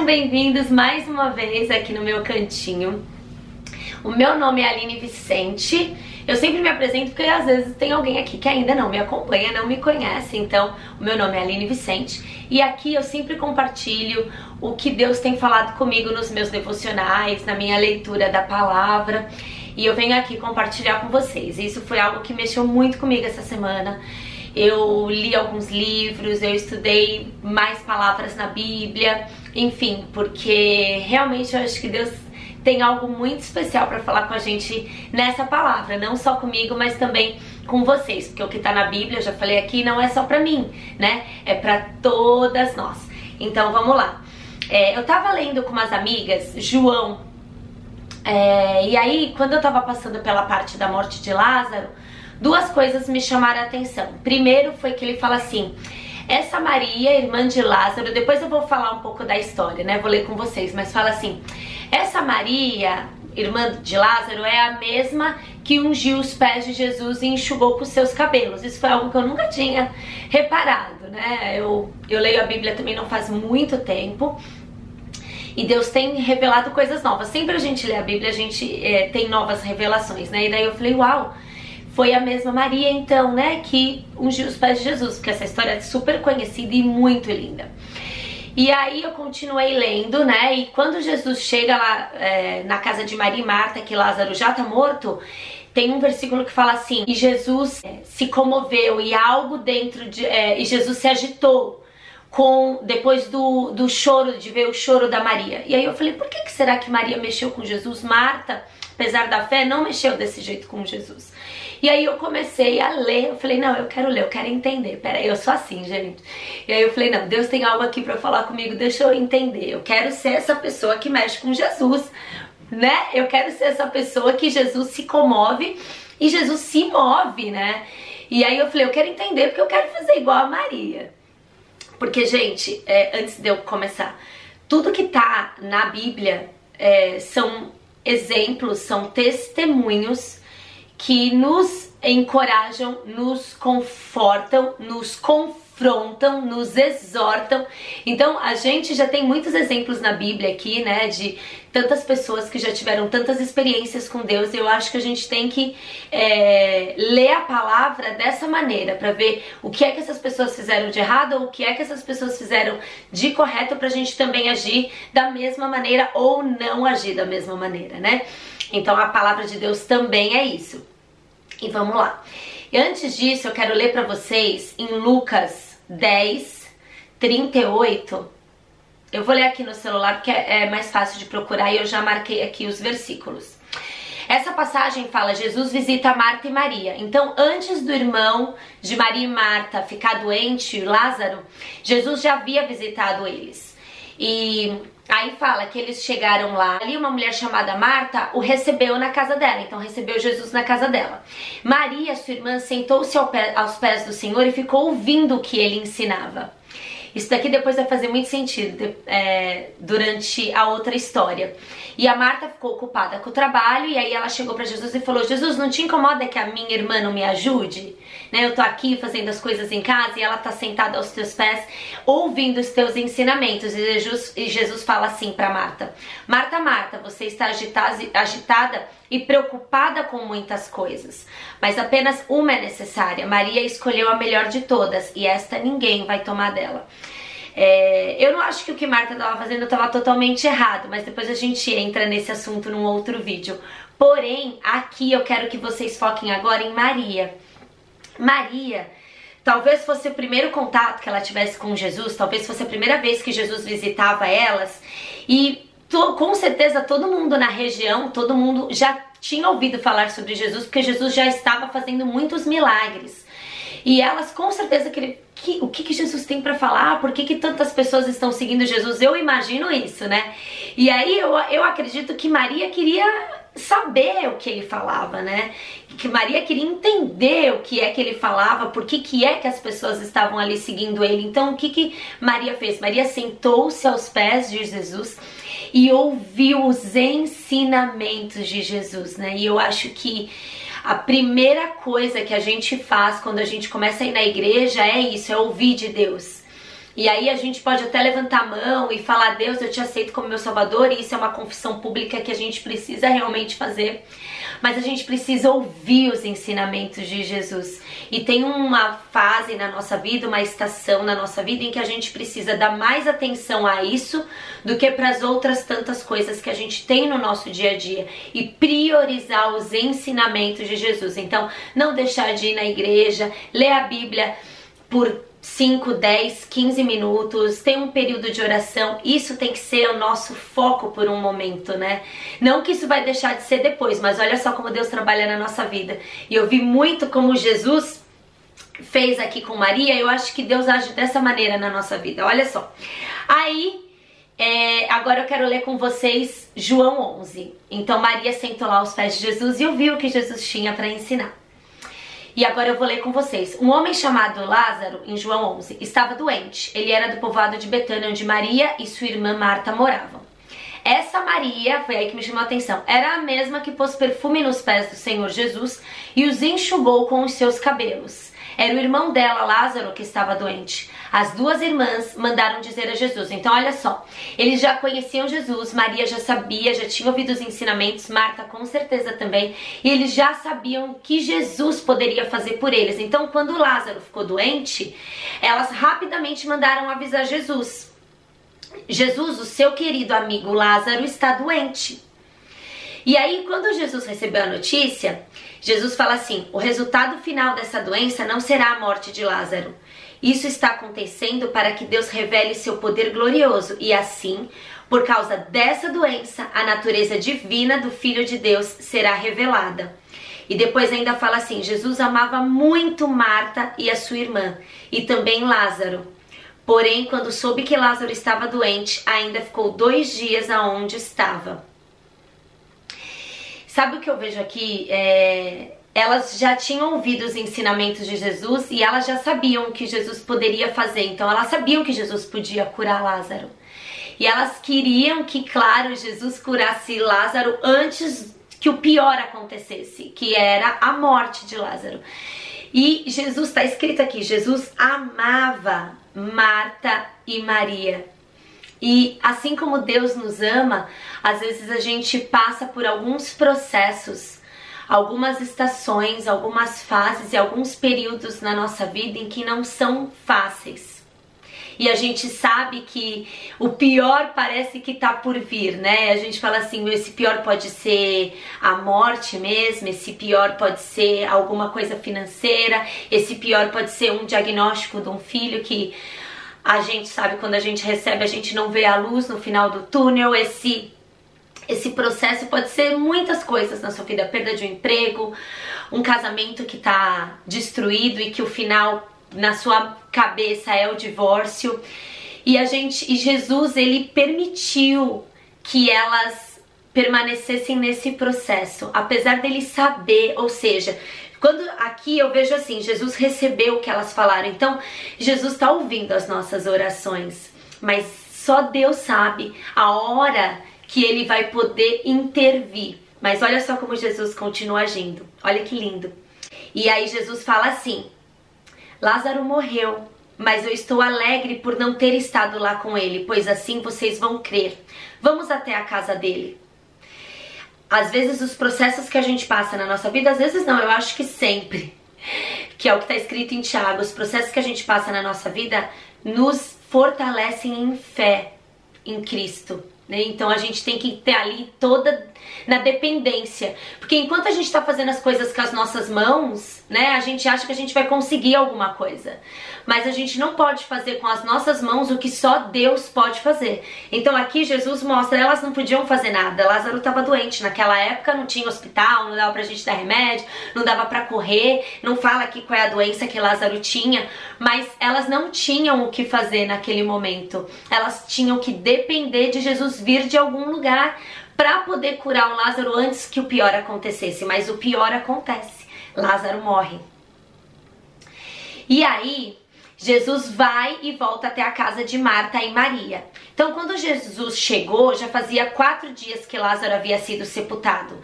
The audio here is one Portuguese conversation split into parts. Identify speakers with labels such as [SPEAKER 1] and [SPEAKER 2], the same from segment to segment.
[SPEAKER 1] Sejam bem-vindos mais uma vez aqui no meu cantinho. O meu nome é Aline Vicente. Eu sempre me apresento porque às vezes tem alguém aqui que ainda não me acompanha, não me conhece. Então, o meu nome é Aline Vicente e aqui eu sempre compartilho o que Deus tem falado comigo nos meus devocionais, na minha leitura da palavra. E eu venho aqui compartilhar com vocês. Isso foi algo que mexeu muito comigo essa semana eu li alguns livros, eu estudei mais palavras na Bíblia, enfim, porque realmente eu acho que Deus tem algo muito especial para falar com a gente nessa palavra, não só comigo, mas também com vocês, porque o que tá na Bíblia, eu já falei aqui, não é só para mim, né? É para todas nós. Então vamos lá. É, eu tava lendo com umas amigas, João, é, e aí quando eu tava passando pela parte da morte de Lázaro, duas coisas me chamaram a atenção. Primeiro foi que ele fala assim: essa Maria, irmã de Lázaro, depois eu vou falar um pouco da história, né? Vou ler com vocês, mas fala assim: essa Maria, irmã de Lázaro, é a mesma que ungiu os pés de Jesus e enxugou com seus cabelos. Isso foi algo que eu nunca tinha reparado, né? Eu, eu leio a Bíblia também não faz muito tempo. E Deus tem revelado coisas novas. Sempre a gente lê a Bíblia, a gente é, tem novas revelações, né? E daí eu falei, uau, foi a mesma Maria, então, né, que ungiu os pés de Jesus, porque essa história é super conhecida e muito linda. E aí eu continuei lendo, né? E quando Jesus chega lá é, na casa de Maria e Marta, que Lázaro já tá morto, tem um versículo que fala assim: e Jesus é, se comoveu e algo dentro de. É, e Jesus se agitou com depois do, do choro, de ver o choro da Maria. E aí eu falei: por que, que será que Maria mexeu com Jesus? Marta, apesar da fé, não mexeu desse jeito com Jesus. E aí eu comecei a ler, eu falei, não, eu quero ler, eu quero entender. Peraí, eu sou assim, gente. E aí eu falei, não, Deus tem algo aqui para falar comigo, deixa eu entender. Eu quero ser essa pessoa que mexe com Jesus, né? Eu quero ser essa pessoa que Jesus se comove e Jesus se move, né? E aí eu falei, eu quero entender porque eu quero fazer igual a Maria. Porque, gente, é, antes de eu começar, tudo que tá na Bíblia é, são exemplos, são testemunhos que nos encorajam, nos confortam, nos confrontam, nos exortam. Então a gente já tem muitos exemplos na Bíblia aqui, né, de tantas pessoas que já tiveram tantas experiências com Deus. Eu acho que a gente tem que é, ler a palavra dessa maneira para ver o que é que essas pessoas fizeram de errado ou o que é que essas pessoas fizeram de correto para a gente também agir da mesma maneira ou não agir da mesma maneira, né? Então a palavra de Deus também é isso. E vamos lá. E antes disso, eu quero ler para vocês em Lucas 10, 38. Eu vou ler aqui no celular porque é mais fácil de procurar e eu já marquei aqui os versículos. Essa passagem fala: Jesus visita Marta e Maria. Então, antes do irmão de Maria e Marta ficar doente, Lázaro, Jesus já havia visitado eles. E Aí fala que eles chegaram lá, ali uma mulher chamada Marta o recebeu na casa dela, então recebeu Jesus na casa dela. Maria, sua irmã, sentou-se aos pés do Senhor e ficou ouvindo o que ele ensinava. Isso daqui depois vai fazer muito sentido é, durante a outra história. E a Marta ficou ocupada com o trabalho e aí ela chegou para Jesus e falou: Jesus, não te incomoda que a minha irmã não me ajude? Né, eu tô aqui fazendo as coisas em casa e ela tá sentada aos teus pés, ouvindo os teus ensinamentos. E Jesus, e Jesus fala assim para Marta: Marta, Marta, você está agitada, agitada e preocupada com muitas coisas, mas apenas uma é necessária. Maria escolheu a melhor de todas e esta ninguém vai tomar dela. É, eu não acho que o que Marta estava fazendo estava totalmente errado, mas depois a gente entra nesse assunto num outro vídeo. Porém, aqui eu quero que vocês foquem agora em Maria. Maria, talvez fosse o primeiro contato que ela tivesse com Jesus, talvez fosse a primeira vez que Jesus visitava elas e com certeza todo mundo na região, todo mundo já tinha ouvido falar sobre Jesus, porque Jesus já estava fazendo muitos milagres. E elas com certeza que, que o que, que Jesus tem para falar, por que, que tantas pessoas estão seguindo Jesus, eu imagino isso, né? E aí eu, eu acredito que Maria queria saber o que ele falava, né? Que Maria queria entender o que é que ele falava, por que, que é que as pessoas estavam ali seguindo ele. Então, o que, que Maria fez? Maria sentou-se aos pés de Jesus e ouviu os ensinamentos de Jesus, né? E eu acho que a primeira coisa que a gente faz quando a gente começa a ir na igreja é isso, é ouvir de Deus. E aí a gente pode até levantar a mão e falar: Deus, eu te aceito como meu Salvador, e isso é uma confissão pública que a gente precisa realmente fazer. Mas a gente precisa ouvir os ensinamentos de Jesus. E tem uma fase na nossa vida, uma estação na nossa vida em que a gente precisa dar mais atenção a isso do que para as outras tantas coisas que a gente tem no nosso dia a dia e priorizar os ensinamentos de Jesus. Então, não deixar de ir na igreja, ler a Bíblia por 5, 10, 15 minutos, tem um período de oração. Isso tem que ser o nosso foco por um momento, né? Não que isso vai deixar de ser depois, mas olha só como Deus trabalha na nossa vida. E eu vi muito como Jesus fez aqui com Maria, eu acho que Deus age dessa maneira na nossa vida. Olha só. Aí, é, agora eu quero ler com vocês João 11. Então, Maria sentou lá aos pés de Jesus e ouviu o que Jesus tinha para ensinar. E agora eu vou ler com vocês. Um homem chamado Lázaro, em João 11, estava doente. Ele era do povoado de Betânia, onde Maria e sua irmã Marta moravam. Essa Maria, foi aí que me chamou a atenção, era a mesma que pôs perfume nos pés do Senhor Jesus e os enxugou com os seus cabelos. Era o irmão dela, Lázaro, que estava doente. As duas irmãs mandaram dizer a Jesus. Então, olha só, eles já conheciam Jesus, Maria já sabia, já tinha ouvido os ensinamentos, Marta com certeza também, e eles já sabiam que Jesus poderia fazer por eles. Então, quando Lázaro ficou doente, elas rapidamente mandaram avisar Jesus. Jesus, o seu querido amigo Lázaro, está doente. E aí, quando Jesus recebeu a notícia, Jesus fala assim: o resultado final dessa doença não será a morte de Lázaro. Isso está acontecendo para que Deus revele seu poder glorioso e assim, por causa dessa doença, a natureza divina do Filho de Deus será revelada. E depois ainda fala assim: Jesus amava muito Marta e a sua irmã, e também Lázaro. Porém, quando soube que Lázaro estava doente, ainda ficou dois dias aonde estava. Sabe o que eu vejo aqui? É, elas já tinham ouvido os ensinamentos de Jesus e elas já sabiam o que Jesus poderia fazer. Então elas sabiam que Jesus podia curar Lázaro. E elas queriam que, claro, Jesus curasse Lázaro antes que o pior acontecesse, que era a morte de Lázaro. E Jesus está escrito aqui: Jesus amava Marta e Maria. E assim como Deus nos ama, às vezes a gente passa por alguns processos, algumas estações, algumas fases e alguns períodos na nossa vida em que não são fáceis. E a gente sabe que o pior parece que tá por vir, né? A gente fala assim, esse pior pode ser a morte mesmo, esse pior pode ser alguma coisa financeira, esse pior pode ser um diagnóstico de um filho que a gente sabe quando a gente recebe, a gente não vê a luz no final do túnel. Esse esse processo pode ser muitas coisas na sua vida, perda de um emprego, um casamento que está destruído e que o final na sua cabeça é o divórcio. E a gente e Jesus, ele permitiu que elas permanecessem nesse processo, apesar dele saber, ou seja, quando aqui eu vejo assim, Jesus recebeu o que elas falaram. Então, Jesus está ouvindo as nossas orações, mas só Deus sabe a hora que ele vai poder intervir. Mas olha só como Jesus continua agindo. Olha que lindo. E aí Jesus fala assim: Lázaro morreu, mas eu estou alegre por não ter estado lá com ele, pois assim vocês vão crer. Vamos até a casa dele às vezes os processos que a gente passa na nossa vida, às vezes não, eu acho que sempre, que é o que está escrito em Tiago, os processos que a gente passa na nossa vida nos fortalecem em fé em Cristo. Né? Então a gente tem que ter ali toda na dependência. Porque enquanto a gente está fazendo as coisas com as nossas mãos, né, a gente acha que a gente vai conseguir alguma coisa. Mas a gente não pode fazer com as nossas mãos o que só Deus pode fazer. Então aqui Jesus mostra, elas não podiam fazer nada. Lázaro estava doente. Naquela época não tinha hospital, não dava pra gente dar remédio, não dava para correr. Não fala aqui qual é a doença que Lázaro tinha. Mas elas não tinham o que fazer naquele momento. Elas tinham que depender de Jesus vir de algum lugar para poder curar o Lázaro antes que o pior acontecesse, mas o pior acontece. Lázaro morre. E aí, Jesus vai e volta até a casa de Marta e Maria. Então, quando Jesus chegou, já fazia quatro dias que Lázaro havia sido sepultado.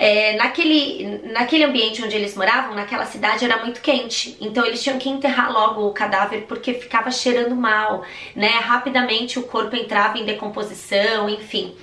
[SPEAKER 1] é, naquele, naquele ambiente onde eles moravam, naquela cidade, era muito quente. Então eles tinham que enterrar logo o cadáver porque ficava cheirando mal, né? Rapidamente o corpo entrava em decomposição, enfim.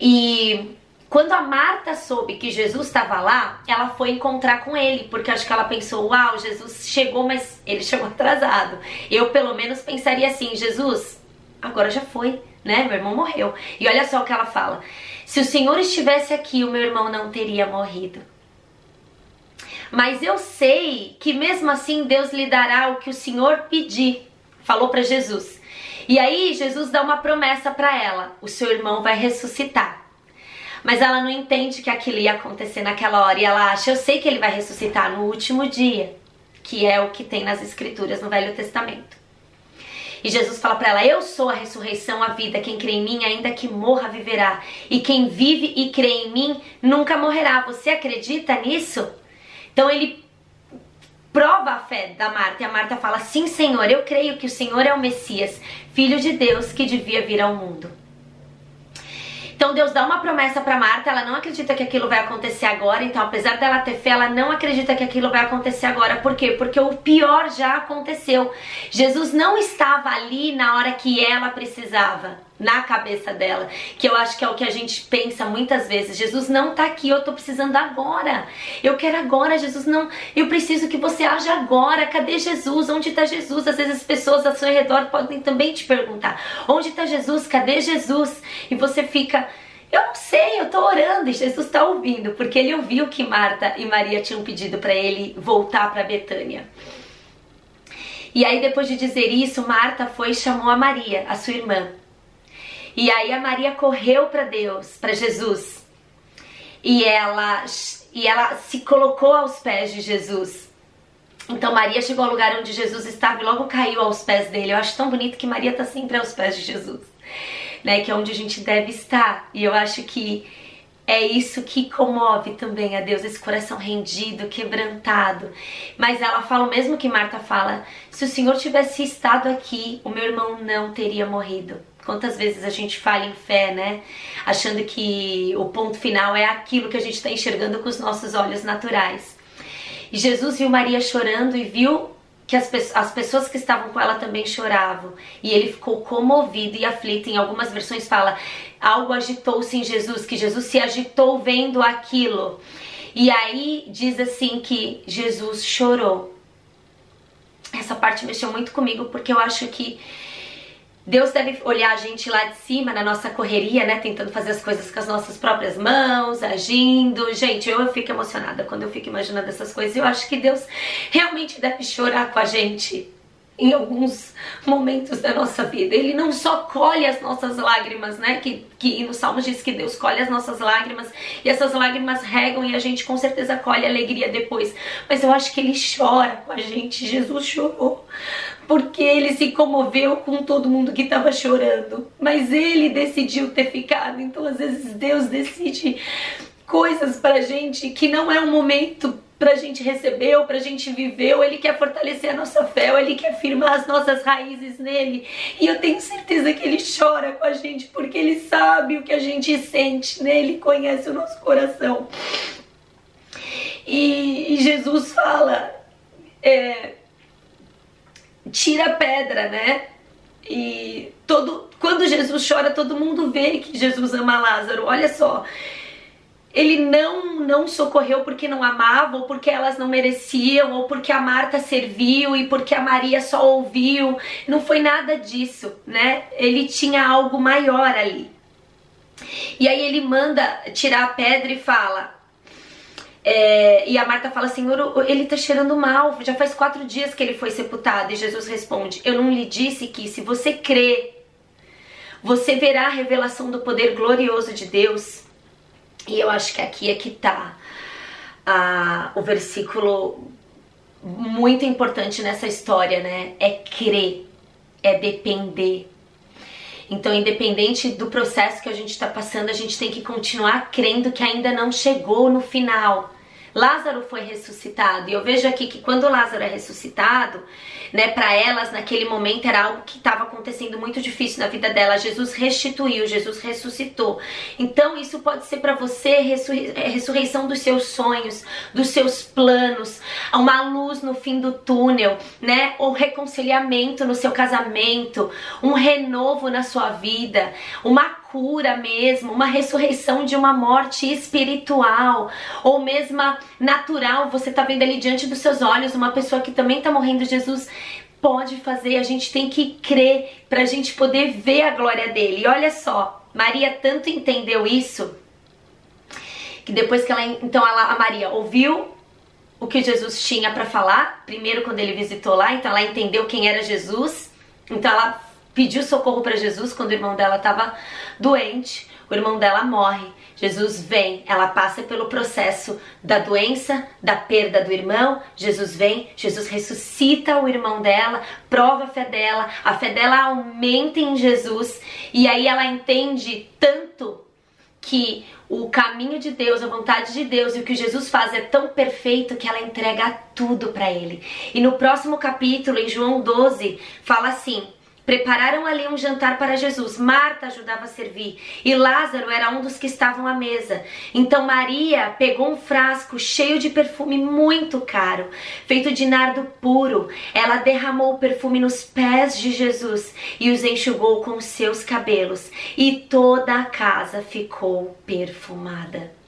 [SPEAKER 1] E quando a Marta soube que Jesus estava lá, ela foi encontrar com ele, porque acho que ela pensou: Uau, Jesus chegou, mas ele chegou atrasado. Eu, pelo menos, pensaria assim: Jesus, agora já foi, né? Meu irmão morreu. E olha só o que ela fala: Se o Senhor estivesse aqui, o meu irmão não teria morrido. Mas eu sei que mesmo assim Deus lhe dará o que o Senhor pedir. Falou para Jesus. E aí Jesus dá uma promessa para ela: o seu irmão vai ressuscitar. Mas ela não entende que aquilo ia acontecer naquela hora e ela acha, eu sei que ele vai ressuscitar no último dia, que é o que tem nas escrituras no Velho Testamento. E Jesus fala para ela: Eu sou a ressurreição, a vida. Quem crê em mim, ainda que morra, viverá. E quem vive e crê em mim, nunca morrerá. Você acredita nisso? Então ele prova a fé da Marta. E a Marta fala: Sim, Senhor, eu creio que o Senhor é o Messias, filho de Deus que devia vir ao mundo. Então Deus dá uma promessa para Marta, ela não acredita que aquilo vai acontecer agora, então apesar dela ter fé, ela não acredita que aquilo vai acontecer agora. Por quê? Porque o pior já aconteceu. Jesus não estava ali na hora que ela precisava na cabeça dela, que eu acho que é o que a gente pensa muitas vezes. Jesus não tá aqui, eu tô precisando agora. Eu quero agora, Jesus não, eu preciso que você haja agora. Cadê Jesus? Onde está Jesus? Às vezes as pessoas ao seu redor podem também te perguntar: "Onde está Jesus? Cadê Jesus?" E você fica eu não sei, eu tô orando e Jesus está ouvindo, porque ele ouviu que Marta e Maria tinham pedido para ele voltar para Betânia. E aí depois de dizer isso, Marta foi e chamou a Maria, a sua irmã. E aí a Maria correu para Deus, para Jesus. E ela e ela se colocou aos pés de Jesus. Então Maria chegou ao lugar onde Jesus estava e logo caiu aos pés dele. Eu acho tão bonito que Maria está sempre aos pés de Jesus, né? Que é onde a gente deve estar. E eu acho que é isso que comove também a Deus, esse coração rendido, quebrantado. Mas ela fala o mesmo que Marta fala: se o Senhor tivesse estado aqui, o meu irmão não teria morrido. Quantas vezes a gente fala em fé, né? Achando que o ponto final é aquilo que a gente está enxergando com os nossos olhos naturais. E Jesus viu Maria chorando e viu que as, as pessoas que estavam com ela também choravam. E ele ficou comovido e aflito. Em algumas versões fala, algo agitou-se em Jesus, que Jesus se agitou vendo aquilo. E aí diz assim que Jesus chorou. Essa parte mexeu muito comigo porque eu acho que Deus deve olhar a gente lá de cima na nossa correria, né? Tentando fazer as coisas com as nossas próprias mãos, agindo. Gente, eu, fico emocionada quando eu fico imaginando essas coisas. Eu acho que Deus realmente deve chorar com a gente em alguns momentos da nossa vida. Ele não só colhe as nossas lágrimas, né? Que, que no Salmo diz que Deus colhe as nossas lágrimas e essas lágrimas regam e a gente com certeza colhe alegria depois. Mas eu acho que ele chora com a gente. Jesus chorou porque ele se comoveu com todo mundo que estava chorando. Mas ele decidiu ter ficado. Então às vezes Deus decide coisas pra gente que não é um momento pra gente receber ou pra gente viver, ou ele quer fortalecer a nossa fé, ou ele quer firmar as nossas raízes nele. E eu tenho certeza que ele chora com a gente porque ele sabe o que a gente sente, né? Ele conhece o nosso coração. E, e Jesus fala: é, tira a pedra, né? E todo, quando Jesus chora, todo mundo vê que Jesus ama Lázaro. Olha só, ele não não socorreu porque não amava, ou porque elas não mereciam, ou porque a Marta serviu e porque a Maria só ouviu. Não foi nada disso, né? Ele tinha algo maior ali. E aí ele manda tirar a pedra e fala. É, e a Marta fala, Senhor, ele tá cheirando mal, já faz quatro dias que ele foi sepultado. E Jesus responde: Eu não lhe disse que se você crê, você verá a revelação do poder glorioso de Deus. E eu acho que aqui é que tá ah, o versículo muito importante nessa história, né? É crer, é depender. Então, independente do processo que a gente está passando, a gente tem que continuar crendo que ainda não chegou no final. Lázaro foi ressuscitado. E eu vejo aqui que quando Lázaro é ressuscitado, né, para elas naquele momento era algo que estava acontecendo muito difícil na vida dela. Jesus restituiu, Jesus ressuscitou. Então isso pode ser para você é, ressurreição dos seus sonhos, dos seus planos, uma luz no fim do túnel, né? O reconciliamento no seu casamento, um renovo na sua vida, uma cura mesmo, uma ressurreição de uma morte espiritual ou mesmo natural. Você está vendo ali diante dos seus olhos uma pessoa que também está morrendo. Jesus pode fazer, a gente tem que crer para a gente poder ver a glória dele. E olha só, Maria tanto entendeu isso que depois que ela então ela, a Maria ouviu o que Jesus tinha para falar, primeiro quando ele visitou lá, então ela entendeu quem era Jesus. Então ela pediu socorro para Jesus quando o irmão dela estava doente. O irmão dela morre. Jesus vem, ela passa pelo processo da doença, da perda do irmão. Jesus vem, Jesus ressuscita o irmão dela, prova a fé dela, a fé dela aumenta em Jesus e aí ela entende tanto que o caminho de Deus, a vontade de Deus e o que Jesus faz é tão perfeito que ela entrega tudo para ele. E no próximo capítulo, em João 12, fala assim: Prepararam ali um jantar para Jesus. Marta ajudava a servir e Lázaro era um dos que estavam à mesa. Então Maria pegou um frasco cheio de perfume muito caro, feito de nardo puro. Ela derramou o perfume nos pés de Jesus e os enxugou com seus cabelos, e toda a casa ficou perfumada.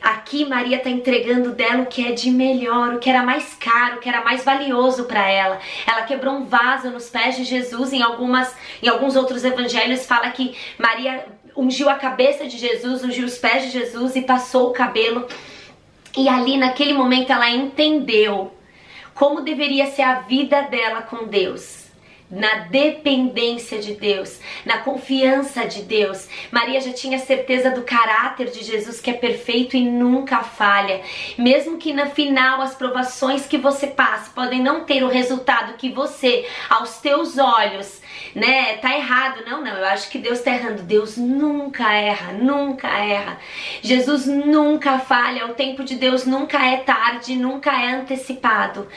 [SPEAKER 1] Aqui Maria está entregando dela o que é de melhor, o que era mais caro, o que era mais valioso para ela. Ela quebrou um vaso nos pés de Jesus. Em algumas, em alguns outros evangelhos fala que Maria ungiu a cabeça de Jesus, ungiu os pés de Jesus e passou o cabelo. E ali naquele momento ela entendeu como deveria ser a vida dela com Deus na dependência de Deus, na confiança de Deus. Maria já tinha certeza do caráter de Jesus que é perfeito e nunca falha. Mesmo que no final as provações que você passe podem não ter o resultado que você, aos teus olhos, né, tá errado. Não, não, eu acho que Deus tá errando. Deus nunca erra, nunca erra. Jesus nunca falha. O tempo de Deus nunca é tarde, nunca é antecipado.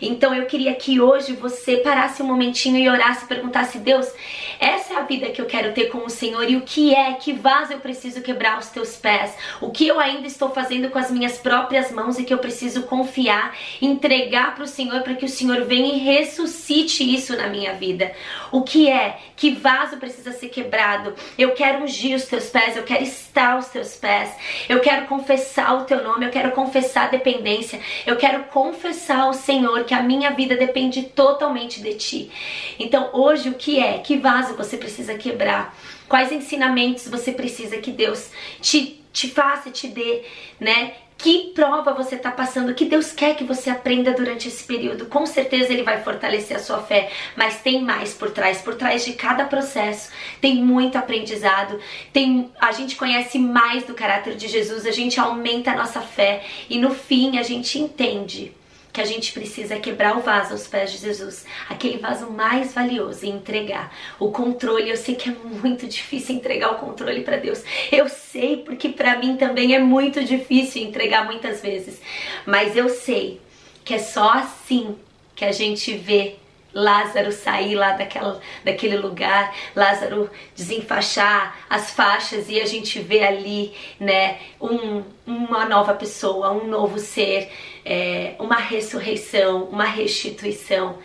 [SPEAKER 1] Então eu queria que hoje você parasse um momentinho e orasse perguntasse: Deus, essa é a vida que eu quero ter com o Senhor e o que é, que vaso eu preciso quebrar os teus pés? O que eu ainda estou fazendo com as minhas próprias mãos e que eu preciso confiar, entregar para o Senhor para que o Senhor venha e ressuscite isso na minha vida? O que é? Que vaso precisa ser quebrado? Eu quero ungir os teus pés, eu quero estar aos teus pés, eu quero confessar o teu nome, eu quero confessar a dependência, eu quero confessar ao Senhor que a minha vida depende totalmente de ti. Então, hoje, o que é? Que vaso você precisa quebrar? Quais ensinamentos você precisa que Deus te, te faça, te dê, né? Que prova você está passando, que Deus quer que você aprenda durante esse período. Com certeza Ele vai fortalecer a sua fé, mas tem mais por trás. Por trás de cada processo tem muito aprendizado. Tem, a gente conhece mais do caráter de Jesus, a gente aumenta a nossa fé e no fim a gente entende que a gente precisa quebrar o vaso aos pés de Jesus, aquele vaso mais valioso e entregar o controle. Eu sei que é muito difícil entregar o controle para Deus. Eu sei porque para mim também é muito difícil entregar muitas vezes, mas eu sei que é só assim que a gente vê Lázaro sair lá daquela, daquele lugar, Lázaro desenfaixar as faixas e a gente vê ali, né, um, uma nova pessoa, um novo ser, é, uma ressurreição, uma restituição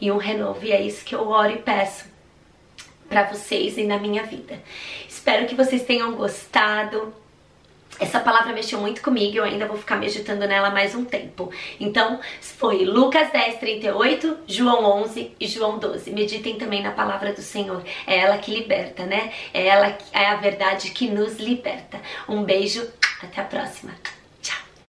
[SPEAKER 1] e um renovo. E é isso que eu oro e peço para vocês e na minha vida. Espero que vocês tenham gostado. Essa palavra mexeu muito comigo, eu ainda vou ficar meditando nela mais um tempo. Então, foi Lucas 10, 38, João 11 e João 12. Meditem também na palavra do Senhor. É ela que liberta, né? É ela é a verdade que nos liberta. Um beijo, até a próxima.